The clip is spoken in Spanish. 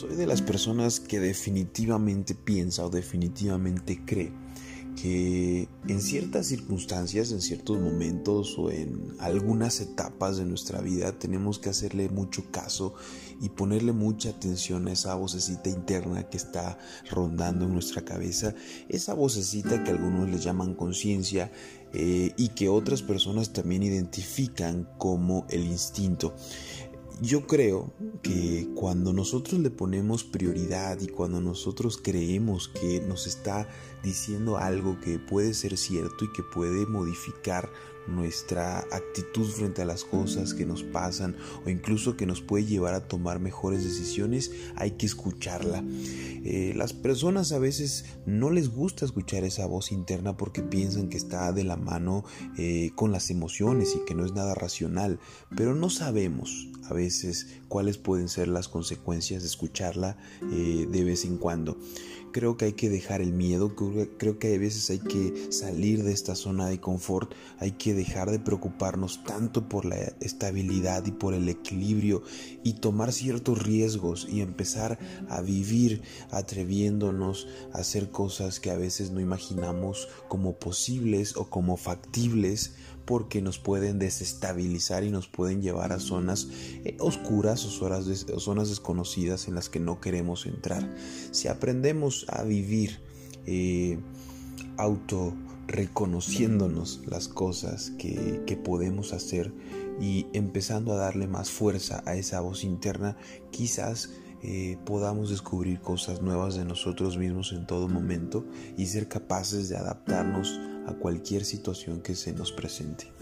Soy de las personas que definitivamente piensa o definitivamente cree que en ciertas circunstancias, en ciertos momentos o en algunas etapas de nuestra vida tenemos que hacerle mucho caso y ponerle mucha atención a esa vocecita interna que está rondando en nuestra cabeza, esa vocecita que algunos le llaman conciencia eh, y que otras personas también identifican como el instinto. Yo creo que cuando nosotros le ponemos prioridad y cuando nosotros creemos que nos está diciendo algo que puede ser cierto y que puede modificar nuestra actitud frente a las cosas que nos pasan o incluso que nos puede llevar a tomar mejores decisiones, hay que escucharla. Eh, las personas a veces no les gusta escuchar esa voz interna porque piensan que está de la mano eh, con las emociones y que no es nada racional, pero no sabemos a veces cuáles pueden ser las consecuencias de escucharla eh, de vez en cuando. Creo que hay que dejar el miedo, creo que a veces hay que salir de esta zona de confort, hay que dejar de preocuparnos tanto por la estabilidad y por el equilibrio y tomar ciertos riesgos y empezar a vivir atreviéndonos a hacer cosas que a veces no imaginamos como posibles o como factibles porque nos pueden desestabilizar y nos pueden llevar a zonas eh, oscuras o zonas, desconocidas en las que no queremos entrar. Si aprendemos a vivir eh, auto reconociéndonos las cosas que, que, podemos hacer y empezando a darle más fuerza a esa voz interna, quizás eh, podamos descubrir cosas nuevas de nosotros mismos en todo momento y ser capaces de adaptarnos a cualquier situación que se nos presente.